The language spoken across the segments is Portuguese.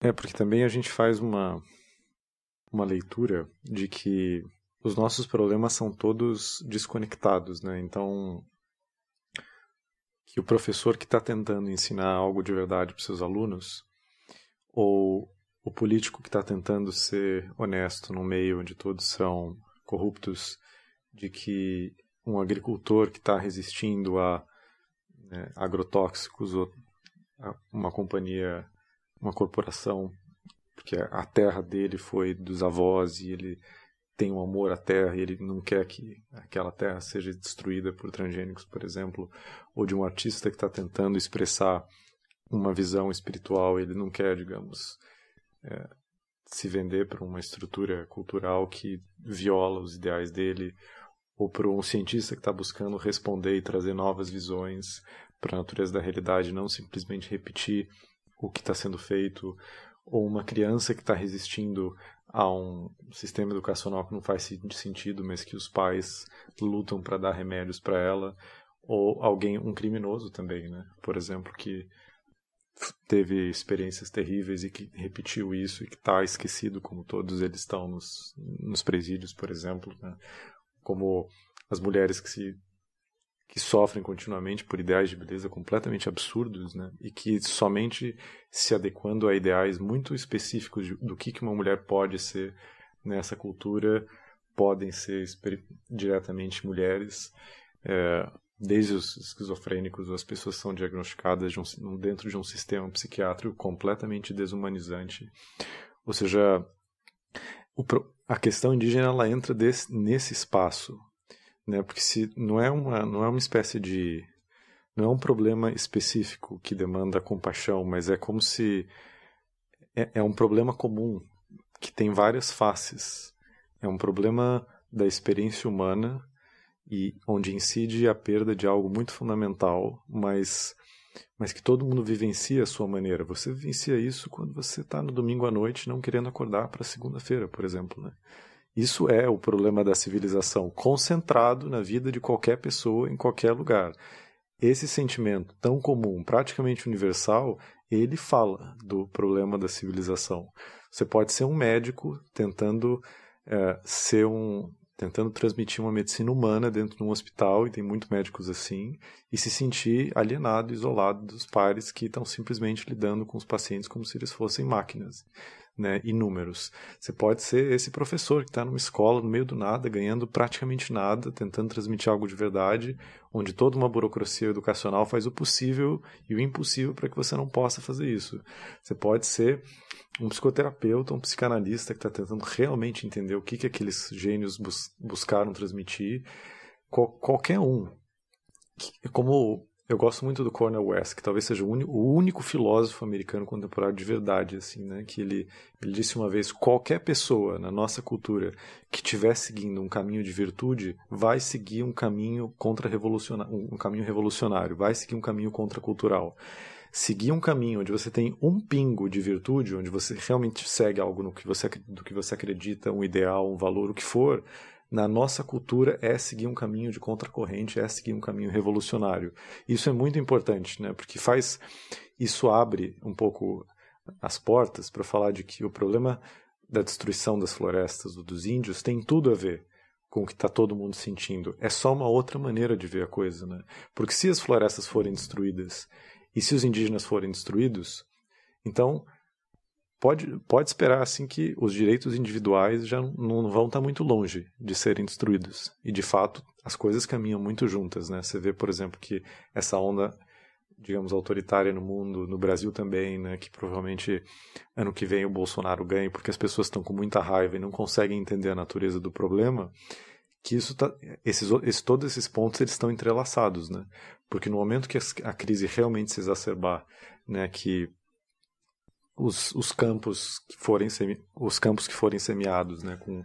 É, porque também a gente faz uma, uma leitura de que os nossos problemas são todos desconectados, né? Então, que o professor que está tentando ensinar algo de verdade para seus alunos, ou o político que está tentando ser honesto no meio onde todos são corruptos, de que um agricultor que está resistindo a né, agrotóxicos ou uma companhia, uma corporação, porque a terra dele foi dos avós e ele tem um amor à terra e ele não quer que aquela terra seja destruída por transgênicos, por exemplo, ou de um artista que está tentando expressar uma visão espiritual, ele não quer, digamos, é, se vender para uma estrutura cultural que viola os ideais dele, ou para um cientista que está buscando responder e trazer novas visões para a natureza da realidade, não simplesmente repetir o que está sendo feito, ou uma criança que está resistindo a um sistema educacional que não faz sentido, mas que os pais lutam para dar remédios para ela, ou alguém, um criminoso também, né? Por exemplo, que teve experiências terríveis e que repetiu isso e que está esquecido, como todos eles estão nos, nos presídios, por exemplo, né? como as mulheres que se que sofrem continuamente por ideais de beleza completamente absurdos, né? E que somente se adequando a ideais muito específicos de, do que, que uma mulher pode ser nessa cultura, podem ser diretamente mulheres. É, desde os esquizofrênicos, as pessoas são diagnosticadas de um, dentro de um sistema psiquiátrico completamente desumanizante. Ou seja, o, a questão indígena ela entra desse, nesse espaço, né? Porque se não é uma não é uma espécie de não é um problema específico que demanda compaixão, mas é como se é, é um problema comum que tem várias faces. É um problema da experiência humana e onde incide a perda de algo muito fundamental, mas mas que todo mundo vivencia a sua maneira. Você vivencia isso quando você está no domingo à noite não querendo acordar para segunda-feira, por exemplo, né? Isso é o problema da civilização, concentrado na vida de qualquer pessoa em qualquer lugar. Esse sentimento tão comum, praticamente universal, ele fala do problema da civilização. Você pode ser um médico tentando é, ser um, tentando transmitir uma medicina humana dentro de um hospital, e tem muitos médicos assim, e se sentir alienado, isolado dos pares que estão simplesmente lidando com os pacientes como se eles fossem máquinas. Né. Você pode ser esse professor que está numa escola, no meio do nada, ganhando praticamente nada, tentando transmitir algo de verdade, onde toda uma burocracia educacional faz o possível e o impossível para que você não possa fazer isso. Você pode ser um psicoterapeuta, um psicanalista que está tentando realmente entender o que, que aqueles gênios bus buscaram transmitir. Qual, qualquer um. Como eu gosto muito do Cornel West, que talvez seja o, único, o único filósofo americano contemporâneo de verdade, assim, né? Que ele, ele disse uma vez: qualquer pessoa na nossa cultura que estiver seguindo um caminho de virtude vai seguir um caminho contra revolucionário, um caminho revolucionário, vai seguir um caminho contracultural seguir um caminho onde você tem um pingo de virtude, onde você realmente segue algo no que você, do que você acredita, um ideal, um valor, o que for, na nossa cultura é seguir um caminho de contracorrente, é seguir um caminho revolucionário. Isso é muito importante, né? Porque faz isso abre um pouco as portas para falar de que o problema da destruição das florestas dos índios tem tudo a ver com o que está todo mundo sentindo. É só uma outra maneira de ver a coisa, né? Porque se as florestas forem destruídas e se os indígenas forem destruídos, então pode, pode esperar assim que os direitos individuais já não vão estar muito longe de serem destruídos. E de fato, as coisas caminham muito juntas, né? Você vê, por exemplo, que essa onda digamos autoritária no mundo, no Brasil também, né, que provavelmente ano que vem o Bolsonaro ganhe porque as pessoas estão com muita raiva e não conseguem entender a natureza do problema que isso tá, esses, esses, todos esses pontos eles estão entrelaçados, né? Porque no momento que a crise realmente se exacerbar, né, que os, os campos que forem semi, os campos que forem semeados, né, com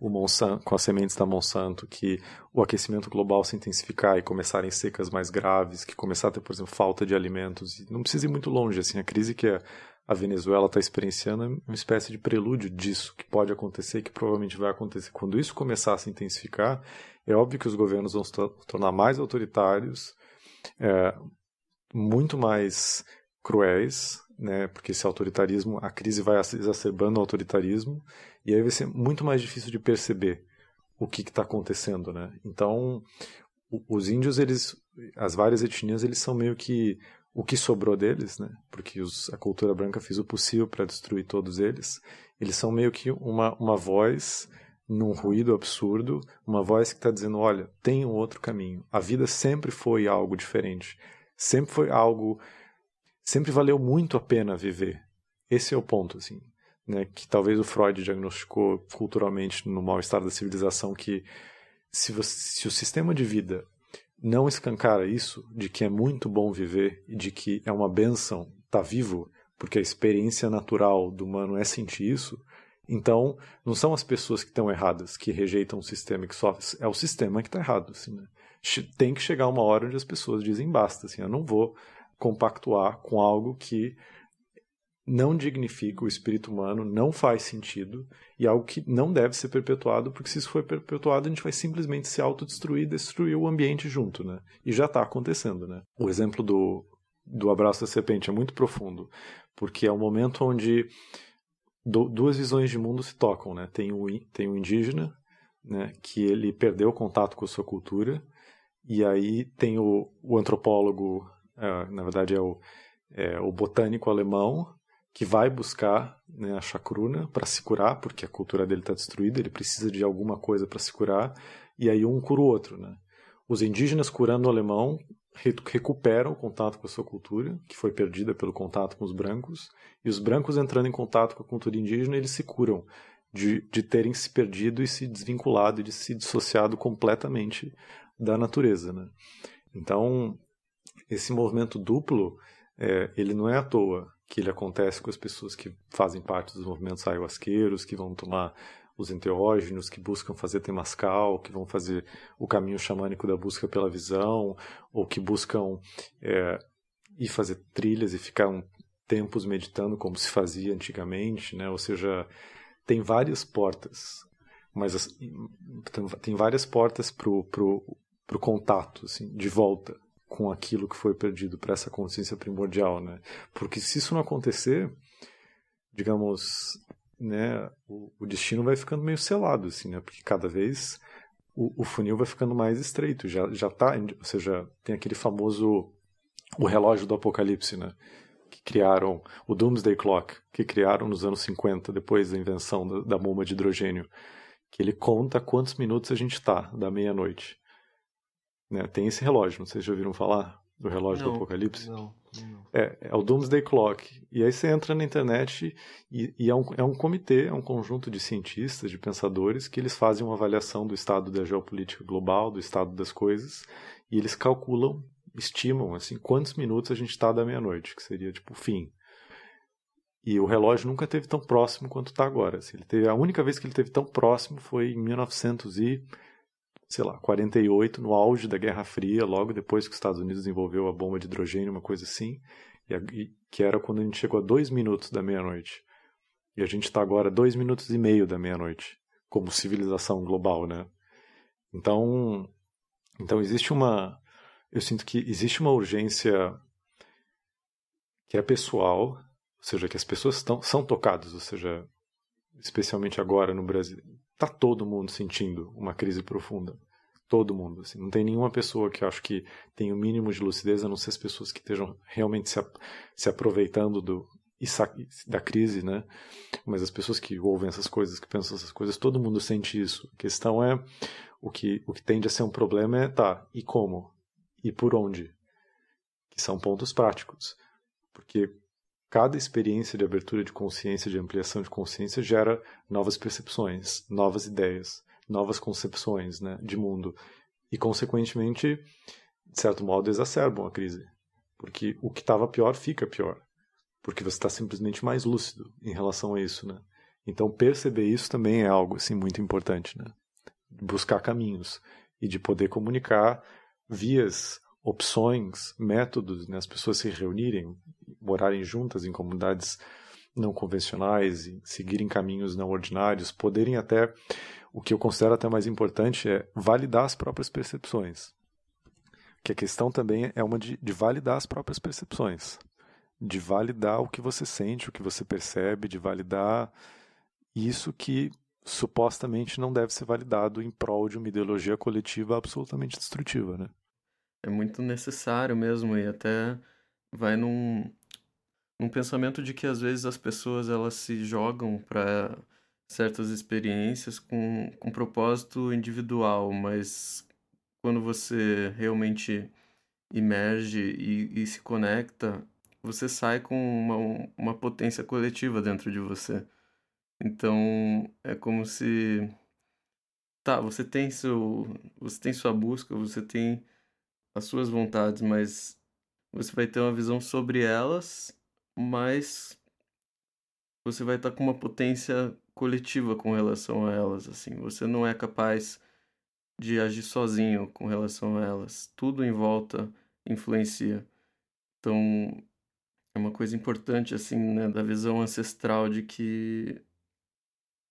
o Monsanto, com as sementes da Monsanto, que o aquecimento global se intensificar e começarem secas mais graves, que começar a ter, por exemplo, falta de alimentos, e não precisa ir muito longe, assim, a crise que a, Venezuela está experienciando é uma espécie de prelúdio disso que pode acontecer que provavelmente vai acontecer. Quando isso começar a se intensificar, é óbvio que os governos vão se tornar mais autoritários, é, muito mais cruéis, né? Porque esse autoritarismo, a crise vai exacerbando o autoritarismo e aí vai ser muito mais difícil de perceber o que está acontecendo, né? Então, os índios, eles, as várias etnias, eles são meio que o que sobrou deles, né? Porque os, a cultura branca fez o possível para destruir todos eles. Eles são meio que uma, uma voz num ruído absurdo, uma voz que está dizendo: olha, tem um outro caminho. A vida sempre foi algo diferente, sempre foi algo, sempre valeu muito a pena viver. Esse é o ponto, assim, né? Que talvez o Freud diagnosticou culturalmente no mal-estar da civilização que se, você, se o sistema de vida não escancara isso, de que é muito bom viver e de que é uma benção estar tá vivo, porque a experiência natural do humano é sentir isso, então não são as pessoas que estão erradas, que rejeitam o sistema que sofre, é o sistema que está errado. Assim, né? Tem que chegar uma hora onde as pessoas dizem basta, assim, eu não vou compactuar com algo que não dignifica o espírito humano, não faz sentido e algo que não deve ser perpetuado, porque se isso for perpetuado, a gente vai simplesmente se autodestruir, destruir o ambiente junto, né? E já está acontecendo, né? O exemplo do, do abraço da serpente é muito profundo, porque é um momento onde do, duas visões de mundo se tocam, né? Tem o, tem o indígena, né? Que ele perdeu o contato com a sua cultura, e aí tem o, o antropólogo, é, na verdade é o, é o botânico alemão, que vai buscar né, a chacruna para se curar, porque a cultura dele está destruída, ele precisa de alguma coisa para se curar, e aí um cura o outro. Né? Os indígenas curando o alemão recuperam o contato com a sua cultura, que foi perdida pelo contato com os brancos, e os brancos entrando em contato com a cultura indígena, eles se curam de, de terem se perdido e se desvinculado de se dissociado completamente da natureza. Né? Então, esse movimento duplo, é, ele não é à toa que ele acontece com as pessoas que fazem parte dos movimentos ayahuasqueiros, que vão tomar os enteógenos, que buscam fazer temascal, que vão fazer o caminho xamânico da busca pela visão, ou que buscam é, ir fazer trilhas e ficar um, tempos meditando como se fazia antigamente, né? Ou seja, tem várias portas, mas tem várias portas pro, pro, pro contato, assim, de volta com aquilo que foi perdido para essa consciência primordial, né? Porque se isso não acontecer, digamos, né, o, o destino vai ficando meio selado, assim, né? Porque cada vez o, o, funil vai ficando mais estreito, já já tá, ou seja, tem aquele famoso o relógio do apocalipse, né? Que criaram o Doomsday Clock, que criaram nos anos 50, depois da invenção da, da bomba de hidrogênio, que ele conta quantos minutos a gente está da meia-noite. Né? Tem esse relógio, não sei se já ouviram falar do relógio não, do Apocalipse. Não, não. É, é o Doomsday Clock. E aí você entra na internet e, e é, um, é um comitê, é um conjunto de cientistas, de pensadores, que eles fazem uma avaliação do estado da geopolítica global, do estado das coisas, e eles calculam, estimam, assim, quantos minutos a gente está da meia-noite, que seria tipo o fim. E o relógio nunca teve tão próximo quanto está agora. Assim, ele teve, a única vez que ele teve tão próximo foi em 1900 e sei lá, 48, no auge da Guerra Fria, logo depois que os Estados Unidos desenvolveu a bomba de hidrogênio, uma coisa assim, e, que era quando a gente chegou a dois minutos da meia-noite. E a gente está agora a dois minutos e meio da meia-noite, como civilização global, né? Então, então existe uma, eu sinto que existe uma urgência que é pessoal, ou seja, que as pessoas estão, são tocadas, ou seja, especialmente agora no Brasil, está todo mundo sentindo uma crise profunda. Todo mundo. Assim. Não tem nenhuma pessoa que eu acho que tem o mínimo de lucidez, a não ser as pessoas que estejam realmente se, se aproveitando do, da crise, né? Mas as pessoas que ouvem essas coisas, que pensam essas coisas, todo mundo sente isso. A questão é o que o que tende a ser um problema é tá e como e por onde, que são pontos práticos, porque cada experiência de abertura de consciência, de ampliação de consciência, gera novas percepções, novas ideias, novas concepções né, de mundo. E, consequentemente, de certo modo, exacerbam a crise. Porque o que estava pior fica pior. Porque você está simplesmente mais lúcido em relação a isso. Né? Então, perceber isso também é algo assim, muito importante. Né? Buscar caminhos e de poder comunicar vias opções, métodos, né, as pessoas se reunirem, morarem juntas em comunidades não convencionais, seguirem caminhos não ordinários, poderem até, o que eu considero até mais importante é validar as próprias percepções. Que a questão também é uma de, de validar as próprias percepções. de validar o que você sente, o que você percebe, de validar isso que supostamente não deve ser validado em prol de uma ideologia coletiva absolutamente destrutiva, né? É muito necessário mesmo e até vai num, num pensamento de que às vezes as pessoas elas se jogam para certas experiências com, com propósito individual, mas quando você realmente emerge e, e se conecta, você sai com uma, uma potência coletiva dentro de você. Então, é como se tá, você tem seu você tem sua busca, você tem as suas vontades, mas você vai ter uma visão sobre elas, mas você vai estar com uma potência coletiva com relação a elas, assim. Você não é capaz de agir sozinho com relação a elas. Tudo em volta influencia. Então, é uma coisa importante assim, né, da visão ancestral de que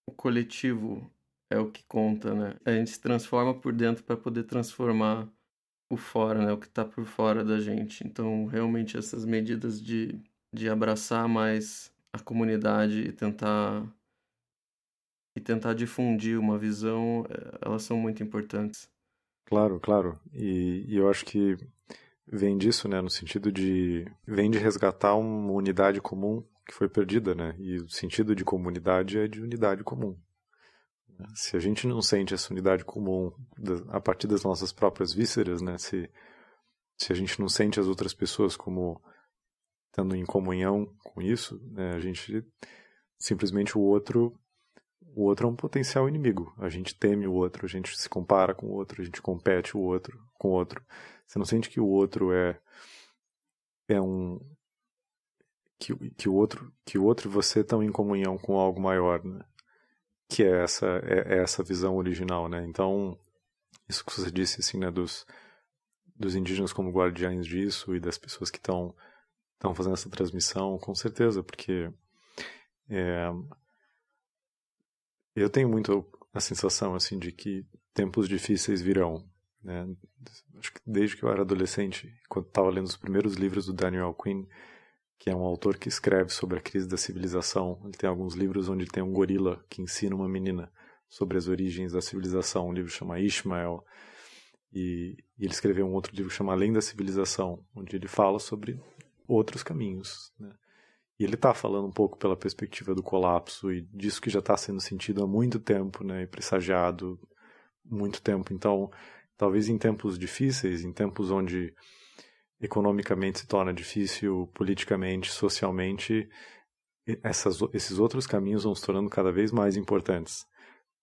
o coletivo é o que conta, né? A gente se transforma por dentro para poder transformar o fora, né? O que está por fora da gente. Então, realmente, essas medidas de, de abraçar mais a comunidade e tentar e tentar difundir uma visão, eh, elas são muito importantes. Claro, claro. E, e eu acho que vem disso, né? No sentido de vem de resgatar uma unidade comum que foi perdida, né? E o sentido de comunidade é de unidade comum. Se a gente não sente essa unidade comum a partir das nossas próprias vísceras, né? Se, se a gente não sente as outras pessoas como estando em comunhão com isso, né? A gente simplesmente o outro o outro é um potencial inimigo. A gente teme o outro, a gente se compara com o outro, a gente compete o outro com o outro. Você não sente que o outro é é um que, que o outro que o outro e você estão em comunhão com algo maior, né? Que é essa é, é, essa visão original, né? Então isso que você disse assim, né, dos dos indígenas como guardiães disso e das pessoas que estão estão fazendo essa transmissão, com certeza, porque é, eu tenho muito a sensação assim de que tempos difíceis virão, né? Acho que desde que eu era adolescente, quando estava lendo os primeiros livros do Daniel Quinn, que é um autor que escreve sobre a crise da civilização. Ele tem alguns livros onde tem um gorila que ensina uma menina sobre as origens da civilização. Um livro chama Ishmael. E, e ele escreveu um outro livro que chama Além da Civilização, onde ele fala sobre outros caminhos. Né? E ele está falando um pouco pela perspectiva do colapso e disso que já está sendo sentido há muito tempo, né, e pressagiado muito tempo. Então, talvez em tempos difíceis, em tempos onde economicamente se torna difícil, politicamente, socialmente, essas, esses outros caminhos vão se tornando cada vez mais importantes,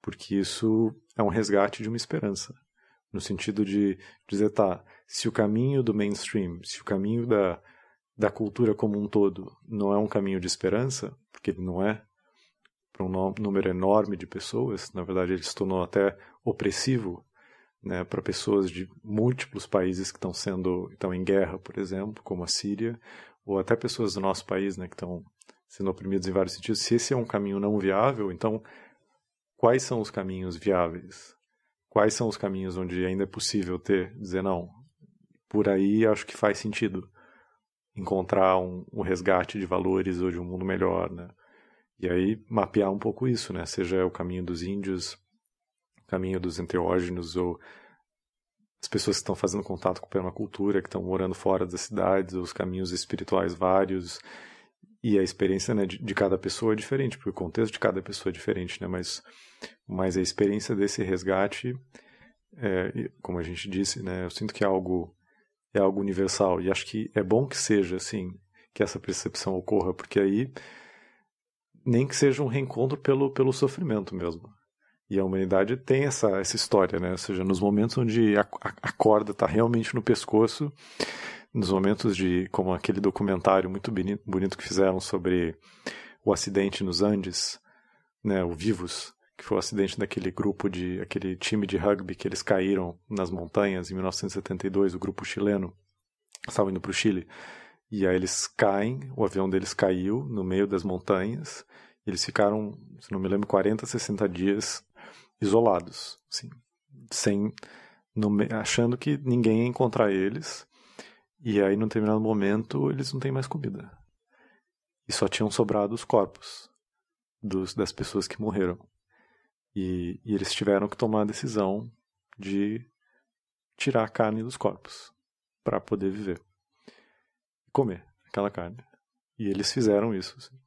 porque isso é um resgate de uma esperança, no sentido de dizer, tá, se o caminho do mainstream, se o caminho da, da cultura como um todo não é um caminho de esperança, porque ele não é, para um número enorme de pessoas, na verdade ele se tornou até opressivo né, para pessoas de múltiplos países que estão sendo estão em guerra, por exemplo, como a Síria, ou até pessoas do nosso país, né, que estão sendo oprimidas em vários sentidos. Se esse é um caminho não viável, então quais são os caminhos viáveis? Quais são os caminhos onde ainda é possível ter, dizer não? Por aí acho que faz sentido encontrar um, um resgate de valores ou de um mundo melhor, né? E aí mapear um pouco isso, né? Seja o caminho dos índios, caminho dos enteógenos ou as pessoas que estão fazendo contato com a permacultura, que estão morando fora das cidades, os caminhos espirituais vários e a experiência né, de, de, cada pessoa é diferente, porque o contexto de cada pessoa é diferente, né? Mas, mas a experiência desse resgate, é, como a gente disse, né? Eu sinto que é algo é algo universal e acho que é bom que seja assim, que essa percepção ocorra, porque aí nem que seja um reencontro pelo pelo sofrimento mesmo. E a humanidade tem essa, essa história, né? Ou seja, nos momentos onde a, a, corda está realmente no pescoço, nos momentos de, como aquele documentário muito bonito, bonito que fizeram sobre o acidente nos Andes, né? O Vivos, que foi o acidente daquele grupo de, aquele time de rugby que eles caíram nas montanhas em 1972, o grupo chileno, estavam indo para o Chile. E aí eles caem, o avião deles caiu no meio das montanhas. Eles ficaram, se não me lembro, 40, 60 dias isolados, assim, sem no, achando que ninguém ia encontrar eles. E aí, num determinado momento, eles não têm mais comida. e só tinham sobrado os corpos dos, das pessoas que morreram. E, e eles tiveram que tomar a decisão de tirar a carne dos corpos para poder viver e comer aquela carne. E eles fizeram isso. Assim.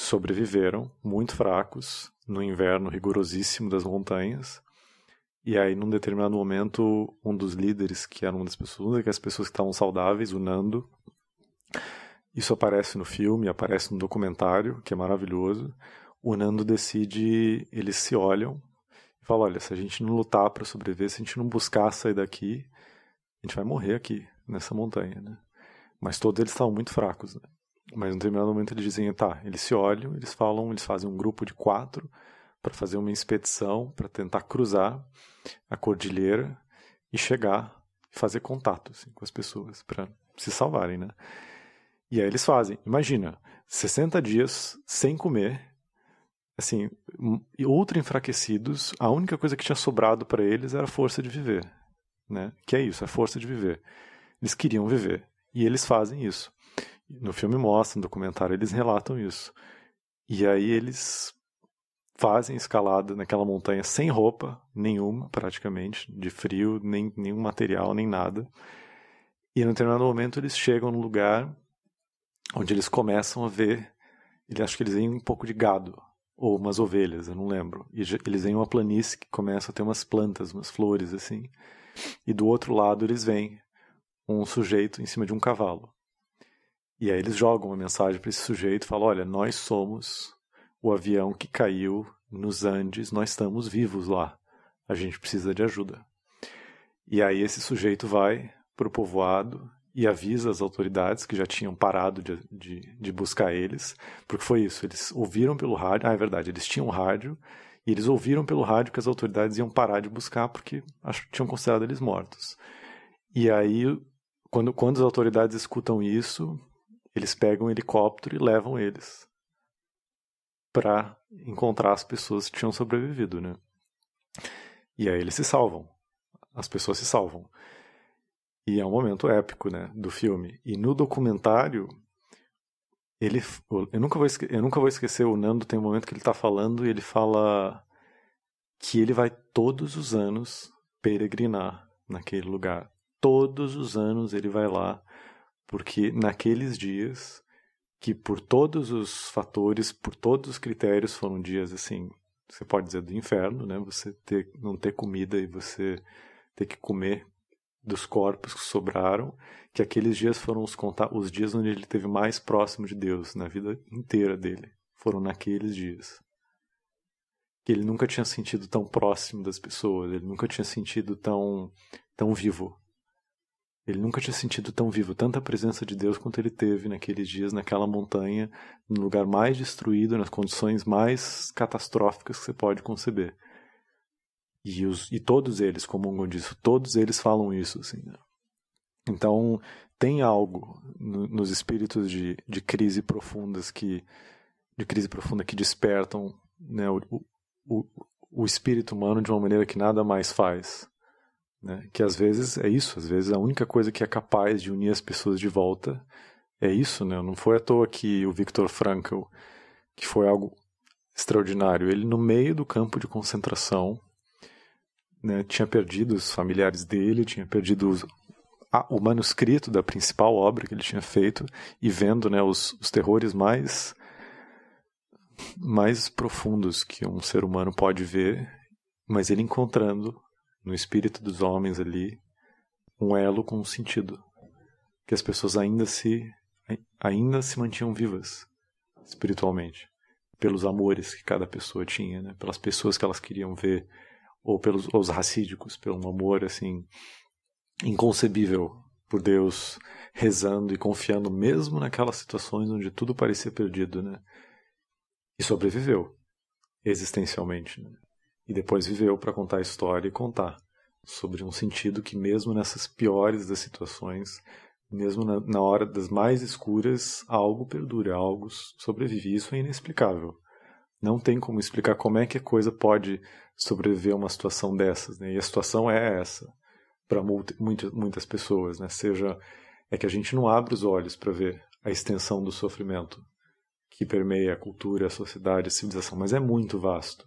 Sobreviveram, muito fracos, no inverno rigorosíssimo das montanhas. E aí, num determinado momento, um dos líderes, que era uma das pessoas, que as pessoas que estavam saudáveis, o Nando, isso aparece no filme, aparece no documentário, que é maravilhoso. O Nando decide, eles se olham e falam: olha, se a gente não lutar para sobreviver, se a gente não buscar sair daqui, a gente vai morrer aqui, nessa montanha, né? Mas todos eles estavam muito fracos, né? Mas no determinado momento eles dizem, tá, eles se olham, eles falam, eles fazem um grupo de quatro para fazer uma expedição, para tentar cruzar a cordilheira e chegar e fazer contato assim, com as pessoas, para se salvarem, né? E aí eles fazem, imagina, 60 dias sem comer, assim, ultra enfraquecidos, a única coisa que tinha sobrado para eles era a força de viver, né? Que é isso, a força de viver. Eles queriam viver e eles fazem isso. No filme mostra, no documentário eles relatam isso. E aí eles fazem escalada naquela montanha sem roupa nenhuma, praticamente, de frio, nem nenhum material, nem nada. E no determinado momento eles chegam num lugar onde eles começam a ver, ele acho que eles veem um pouco de gado ou umas ovelhas, eu não lembro. E eles veem uma planície que começa a ter umas plantas, umas flores assim. E do outro lado eles veem um sujeito em cima de um cavalo. E aí eles jogam uma mensagem para esse sujeito, falam: "Olha, nós somos o avião que caiu nos Andes, nós estamos vivos lá. A gente precisa de ajuda." E aí esse sujeito vai para o povoado e avisa as autoridades que já tinham parado de, de, de, buscar eles, porque foi isso, eles ouviram pelo rádio, ah, é verdade, eles tinham rádio, e eles ouviram pelo rádio que as autoridades iam parar de buscar porque tinham considerado eles mortos. E aí, quando, quando as autoridades escutam isso, eles pegam um helicóptero e levam eles para encontrar as pessoas que tinham sobrevivido, né? E aí eles se salvam. As pessoas se salvam. E é um momento épico, né, do filme. E no documentário, ele, eu nunca vou, eu nunca vou esquecer o Nando tem um momento que ele está falando e ele fala que ele vai todos os anos peregrinar naquele lugar. Todos os anos ele vai lá, porque naqueles dias que por todos os fatores, por todos os critérios foram dias assim, você pode dizer do inferno, né? Você ter, não ter comida e você ter que comer dos corpos que sobraram, que aqueles dias foram os, os dias onde ele esteve mais próximo de Deus na vida inteira dele. Foram naqueles dias. Que ele nunca tinha sentido tão próximo das pessoas, ele nunca tinha sentido tão, tão vivo. Ele nunca tinha sentido tão vivo, tanta presença de Deus quanto ele teve naqueles dias, naquela montanha, no lugar mais destruído, nas condições mais catastróficas que você pode conceber. E, os, e todos eles comungam disso, todos eles falam isso. Assim, né? Então, tem algo no, nos espíritos de, de crise profundas que de crise profunda que despertam né, o, o, o espírito humano de uma maneira que nada mais faz. Né? Que às vezes é isso, às vezes a única coisa que é capaz de unir as pessoas de volta é isso. Né? Não foi à toa que o Viktor Frankl, que foi algo extraordinário, ele no meio do campo de concentração, né, tinha perdido os familiares dele, tinha perdido os, a, o manuscrito da principal obra que ele tinha feito e vendo né, os, os terrores mais mais profundos que um ser humano pode ver, mas ele encontrando no espírito dos homens ali um elo com um sentido, que as pessoas ainda se ainda se mantinham vivas espiritualmente, pelos amores que cada pessoa tinha, né? pelas pessoas que elas queriam ver, ou pelos os racídicos, pelo amor assim inconcebível por Deus, rezando e confiando mesmo naquelas situações onde tudo parecia perdido, né? E sobreviveu existencialmente, né? E depois viveu para contar a história e contar sobre um sentido que mesmo nessas piores das situações, mesmo na, na hora das mais escuras, algo perdura, algo sobrevive. Isso é inexplicável. Não tem como explicar como é que a coisa pode sobreviver a uma situação dessas, né? E a situação é essa para muitas, muitas pessoas, né? Seja é que a gente não abre os olhos para ver a extensão do sofrimento que permeia a cultura, a sociedade, a civilização, mas é muito vasto.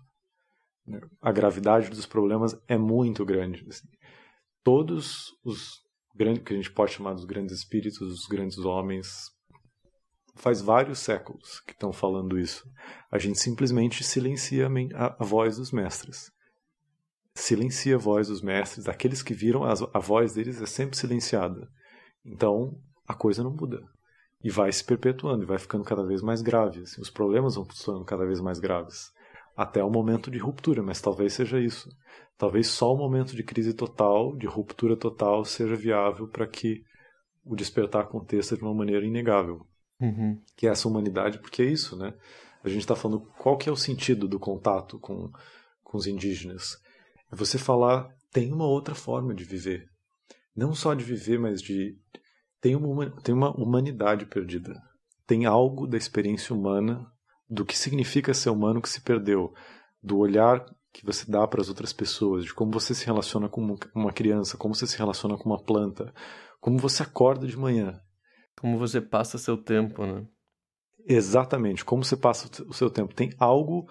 A gravidade dos problemas é muito grande. Assim. Todos os grandes, que a gente pode chamar dos grandes espíritos, os grandes homens, faz vários séculos que estão falando isso. A gente simplesmente silencia a, a voz dos mestres. Silencia a voz dos mestres, daqueles que viram, a, a voz deles é sempre silenciada. Então, a coisa não muda. E vai se perpetuando, e vai ficando cada vez mais grave. Assim, os problemas vão se tornando cada vez mais graves. Até o momento de ruptura, mas talvez seja isso. Talvez só o momento de crise total, de ruptura total, seja viável para que o despertar aconteça de uma maneira inegável. Uhum. Que é essa humanidade, porque é isso, né? A gente está falando qual que é o sentido do contato com, com os indígenas. É você falar, tem uma outra forma de viver. Não só de viver, mas de tem uma, tem uma humanidade perdida. Tem algo da experiência humana, do que significa ser humano que se perdeu, do olhar que você dá para as outras pessoas, de como você se relaciona com uma criança, como você se relaciona com uma planta, como você acorda de manhã. Como você passa seu tempo, né? Exatamente, como você passa o seu tempo. Tem algo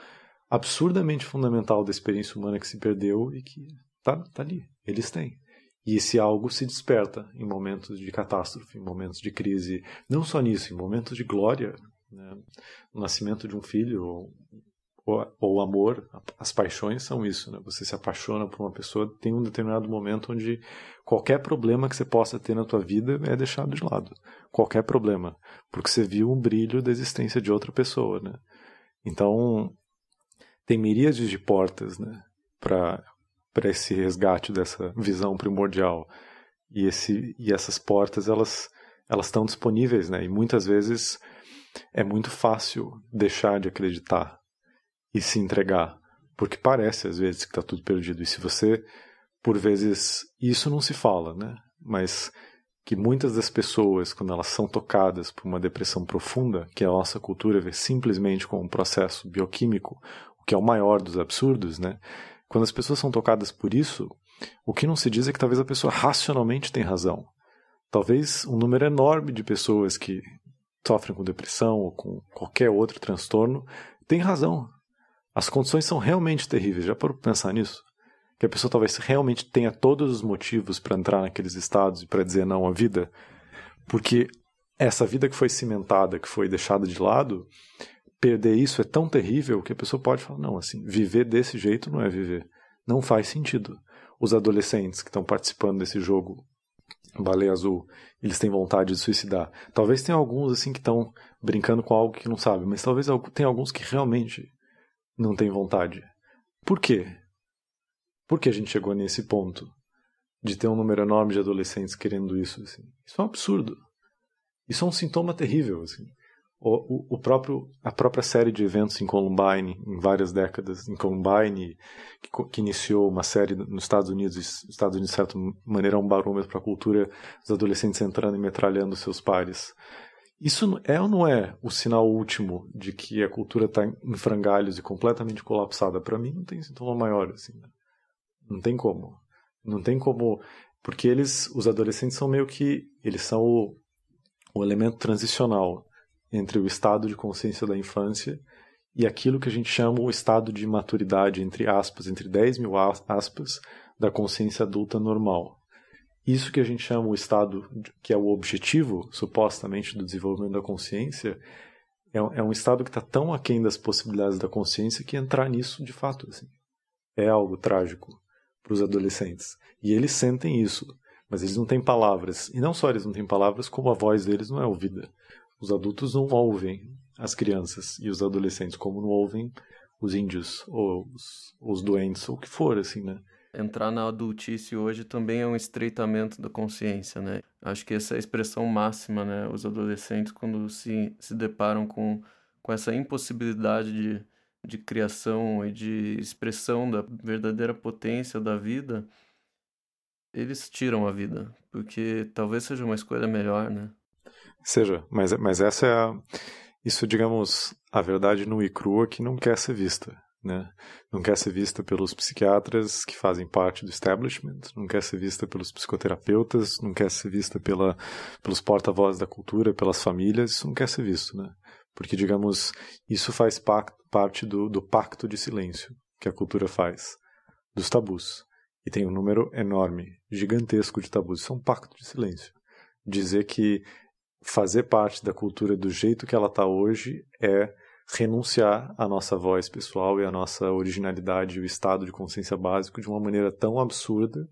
absurdamente fundamental da experiência humana que se perdeu e que tá, tá ali. Eles têm. E esse algo se desperta em momentos de catástrofe, em momentos de crise. Não só nisso, em momentos de glória. Né? O nascimento de um filho, ou, ou, amor, as paixões são isso. Né? Você se apaixona por uma pessoa, tem um determinado momento onde qualquer problema que você possa ter na tua vida é deixado de lado. Qualquer problema. Porque você viu um brilho da existência de outra pessoa. Né? Então, tem miríades de portas né? para para esse resgate dessa visão primordial. E, esse, e essas portas, elas elas estão disponíveis, né? E muitas vezes é muito fácil deixar de acreditar e se entregar, porque parece às vezes que está tudo perdido. E se você, por vezes, isso não se fala, né? Mas que muitas das pessoas, quando elas são tocadas por uma depressão profunda, que a nossa cultura vê simplesmente como um processo bioquímico, o que é o maior dos absurdos, né? Quando as pessoas são tocadas por isso, o que não se diz é que talvez a pessoa racionalmente tem razão. Talvez um número enorme de pessoas que sofrem com depressão ou com qualquer outro transtorno tem razão. As condições são realmente terríveis. Já parou para pensar nisso? Que a pessoa talvez realmente tenha todos os motivos para entrar naqueles estados e para dizer não à vida, porque essa vida que foi cimentada, que foi deixada de lado, perder isso é tão terrível que a pessoa pode falar: não, assim, viver desse jeito não é viver. Não faz sentido. Os adolescentes que estão participando desse jogo Baleia Azul, eles têm vontade de suicidar. Talvez tenha alguns assim que estão brincando com algo que não sabem, mas talvez tenha alguns que realmente não têm vontade. Por quê? Por que a gente chegou nesse ponto de ter um número enorme de adolescentes querendo isso? Assim? Isso é um absurdo. Isso é um sintoma terrível. Assim o, o, próprio a própria série de eventos em Columbine em várias décadas em Columbine que, que iniciou uma série nos Estados Unidos os Estados Unidos de certa maneira é um barômetro para a cultura dos adolescentes entrando e metralhando seus pares. Isso é ou não é o sinal último de que a cultura está em frangalhos e completamente colapsada? Para mim não tem sintoma maior assim né? não tem como. Não tem como porque eles os adolescentes são meio que eles são o, o elemento transicional entre o estado de consciência da infância e aquilo que a gente chama o estado de maturidade, entre aspas, entre 10 mil aspas, da consciência adulta normal. Isso que a gente chama o estado que é o objetivo, supostamente, do desenvolvimento da consciência, é, é um estado que está tão aquém das possibilidades da consciência que entrar nisso, de fato, assim, é algo trágico para os adolescentes. E eles sentem isso, mas eles não têm palavras. E não só eles não têm palavras, como a voz deles não é ouvida. Os adultos não ouvem as crianças e os adolescentes, como não ouvem os índios ou os, os doentes, ou o que for, assim, né? Entrar na adultice hoje também é um estreitamento da consciência, né? Acho que essa é a expressão máxima, né? Os adolescentes, quando se, se deparam com, com essa impossibilidade de, de criação e de expressão da verdadeira potência da vida, eles tiram a vida, porque talvez seja uma escolha melhor, né? Seja, mas, mas essa é a, isso, digamos, a verdade nua e crua que não quer ser vista. né? Não quer ser vista pelos psiquiatras que fazem parte do establishment, não quer ser vista pelos psicoterapeutas, não quer ser vista pela, pelos porta-vozes da cultura, pelas famílias, isso não quer ser visto, né? Porque, digamos, isso faz parte do, do pacto de silêncio que a cultura faz, dos tabus. E tem um número enorme, gigantesco de tabus. Isso é um pacto de silêncio. Dizer que fazer parte da cultura do jeito que ela está hoje é renunciar à nossa voz pessoal e à nossa originalidade e o estado de consciência básico de uma maneira tão absurda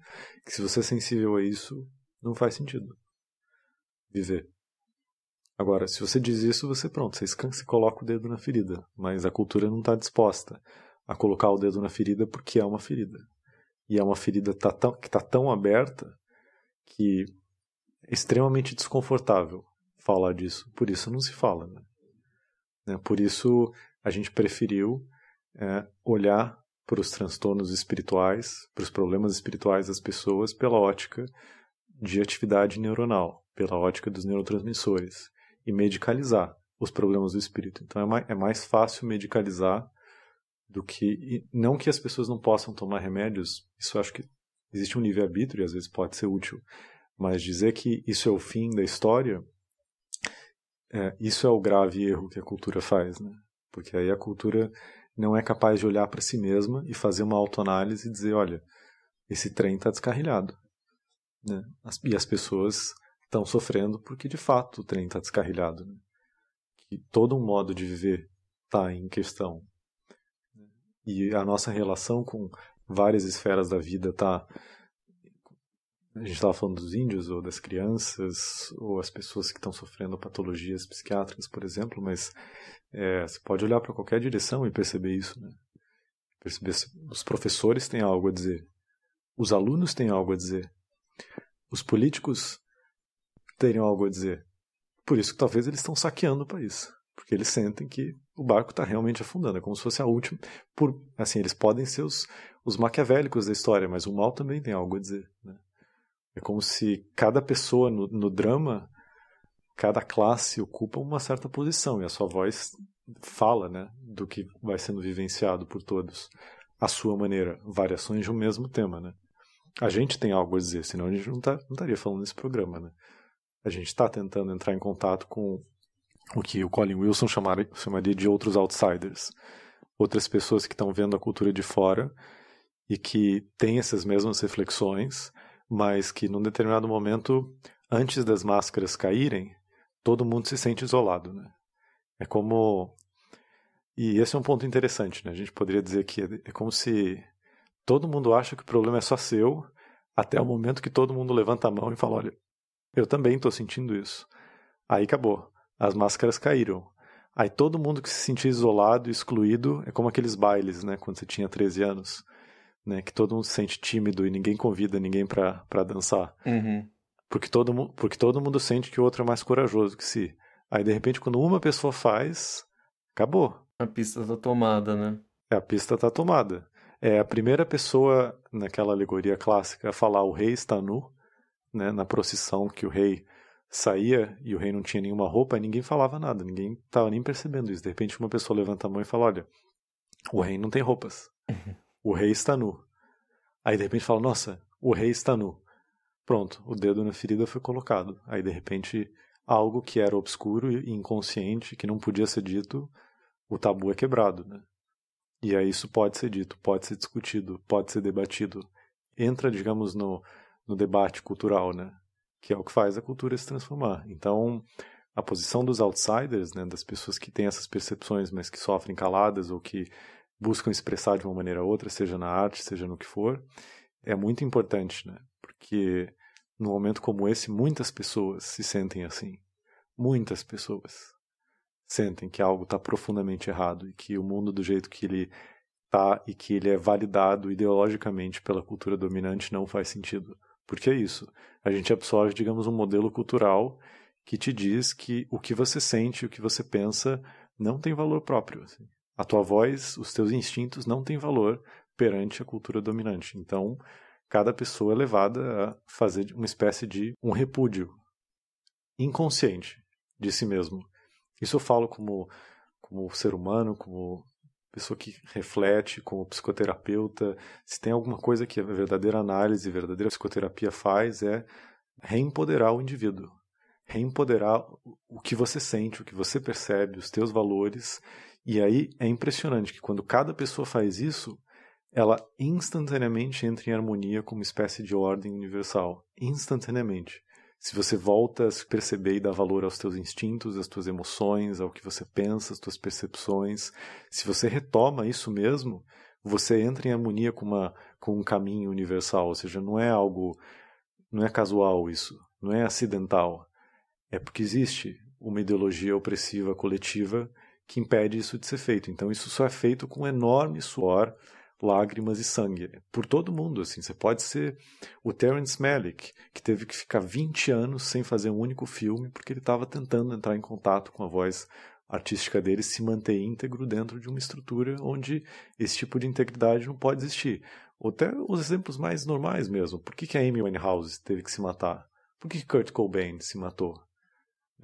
que se você é sensível a isso, não faz sentido viver. Agora, se você diz isso, você pronto, você, você coloca o dedo na ferida, mas a cultura não está disposta a colocar o dedo na ferida porque é uma ferida. E é uma ferida tá tão, que está tão aberta que é extremamente desconfortável falar disso. Por isso não se fala. Né? Né? Por isso, a gente preferiu é, olhar para os transtornos espirituais, para os problemas espirituais das pessoas pela ótica de atividade neuronal, pela ótica dos neurotransmissores, e medicalizar os problemas do espírito. Então é mais, é mais fácil medicalizar do que. Não que as pessoas não possam tomar remédios, isso acho que existe um livre-arbítrio e às vezes pode ser útil, mas dizer que isso é o fim da história é, isso é o grave erro que a cultura faz, né? Porque aí a cultura não é capaz de olhar para si mesma e fazer uma autoanálise e dizer, olha, esse trem está descarrilhado. Né? e as pessoas estão sofrendo porque de fato o trem está descarrilhado. Né? Que todo um modo de viver está em questão. E a nossa relação com várias esferas da vida está a gente estava falando dos índios ou das crianças ou as pessoas que estão sofrendo patologias psiquiátricas, por exemplo, mas é, você pode olhar para qualquer direção e perceber isso, né? Perceber se os professores têm algo a dizer, os alunos têm algo a dizer, os políticos teriam algo a dizer. Por isso que talvez eles estão saqueando o país, porque eles sentem que o barco está realmente afundando, é como se fosse a última. Por, assim, eles podem ser os, os maquiavélicos da história, mas o mal também tem algo a dizer, né? É como se cada pessoa no, no drama, cada classe ocupa uma certa posição e a sua voz fala né, do que vai sendo vivenciado por todos. A sua maneira, variações de um mesmo tema. Né? A gente tem algo a dizer, senão a gente não, tá, não estaria falando nesse programa. Né? A gente está tentando entrar em contato com o que o Colin Wilson chamaria, chamaria de outros outsiders. Outras pessoas que estão vendo a cultura de fora e que têm essas mesmas reflexões mas que num determinado momento, antes das máscaras caírem, todo mundo se sente isolado, né? É como e esse é um ponto interessante, né? A gente poderia dizer que é como se todo mundo acha que o problema é só seu, até o momento que todo mundo levanta a mão e fala: olha, eu também estou sentindo isso. Aí acabou. As máscaras caíram. Aí todo mundo que se sentia isolado, excluído, é como aqueles bailes, né? Quando você tinha 13 anos né? Que todo mundo se sente tímido e ninguém convida ninguém para dançar. Uhum. Porque, todo, porque todo mundo sente que o outro é mais corajoso que si. Aí, de repente, quando uma pessoa faz, acabou. A pista tá tomada, né? É, a pista tá tomada. É a primeira pessoa naquela alegoria clássica a falar o rei está nu, né? Na procissão que o rei saía e o rei não tinha nenhuma roupa, e ninguém falava nada, ninguém tava nem percebendo isso. De repente, uma pessoa levanta a mão e fala: Olha, o rei não tem roupas. Uhum o rei está nu. Aí de repente fala, nossa, o rei está nu. Pronto, o dedo na ferida foi colocado. Aí de repente algo que era obscuro e inconsciente, que não podia ser dito, o tabu é quebrado, né? E aí isso pode ser dito, pode ser discutido, pode ser debatido. Entra, digamos, no, no debate cultural, né? Que é o que faz a cultura se transformar. Então, a posição dos outsiders, né, das pessoas que têm essas percepções, mas que sofrem caladas ou que buscam expressar de uma maneira ou outra, seja na arte, seja no que for, é muito importante, né? Porque num momento como esse, muitas pessoas se sentem assim. Muitas pessoas sentem que algo está profundamente errado e que o mundo do jeito que ele está e que ele é validado ideologicamente pela cultura dominante não faz sentido. Porque é isso. A gente absorve, digamos, um modelo cultural que te diz que o que você sente, o que você pensa, não tem valor próprio. Assim. A tua voz, os teus instintos não têm valor perante a cultura dominante. Então, cada pessoa é levada a fazer uma espécie de um repúdio inconsciente de si mesmo. Isso eu falo como, como ser humano, como pessoa que reflete como psicoterapeuta, se tem alguma coisa que a verdadeira análise, a verdadeira psicoterapia faz é reempoderar o indivíduo, reempoderar o que você sente, o que você percebe, os teus valores. E aí é impressionante que quando cada pessoa faz isso, ela instantaneamente entra em harmonia com uma espécie de ordem universal, instantaneamente. Se você volta a se perceber e dar valor aos teus instintos, às tuas emoções, ao que você pensa, às tuas percepções, se você retoma isso mesmo, você entra em harmonia com, uma, com um caminho universal, ou seja, não é algo, não é casual isso, não é acidental. É porque existe uma ideologia opressiva coletiva que impede isso de ser feito. Então isso só é feito com enorme suor, lágrimas e sangue. Por todo mundo, assim. Você pode ser o Terence Malick, que teve que ficar 20 anos sem fazer um único filme porque ele estava tentando entrar em contato com a voz artística dele se manter íntegro dentro de uma estrutura onde esse tipo de integridade não pode existir. Ou até os exemplos mais normais mesmo. Por que, que a Amy Winehouse teve que se matar? Por que, que Kurt Cobain se matou?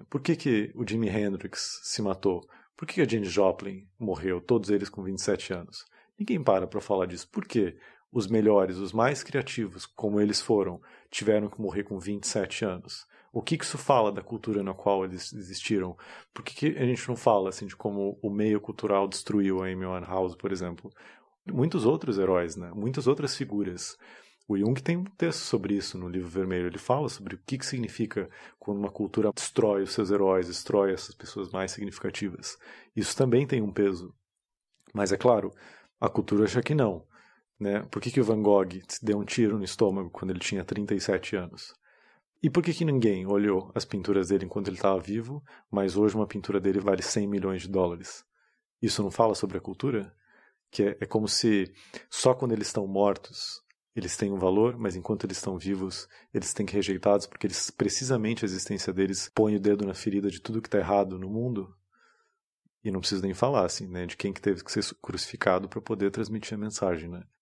Por que, que o Jimi Hendrix se matou? Por que, que a Jane Joplin morreu, todos eles com 27 anos? Ninguém para para falar disso. Por quê? Os melhores, os mais criativos, como eles foram, tiveram que morrer com 27 anos. O que, que isso fala da cultura na qual eles existiram? Por que, que a gente não fala assim de como o meio cultural destruiu a Amy Winehouse, por exemplo? Muitos outros heróis, né? Muitas outras figuras. O Jung tem um texto sobre isso no livro vermelho. Ele fala sobre o que, que significa quando uma cultura destrói os seus heróis, destrói essas pessoas mais significativas. Isso também tem um peso. Mas é claro, a cultura acha que não. Né? Por que, que o Van Gogh deu um tiro no estômago quando ele tinha 37 anos? E por que, que ninguém olhou as pinturas dele enquanto ele estava vivo, mas hoje uma pintura dele vale 100 milhões de dólares? Isso não fala sobre a cultura? Que é, é como se só quando eles estão mortos eles têm um valor, mas enquanto eles estão vivos, eles têm que rejeitados porque eles precisamente a existência deles põe o dedo na ferida de tudo que está errado no mundo e não preciso nem falar, assim, né, de quem que teve que ser crucificado para poder transmitir a mensagem, né?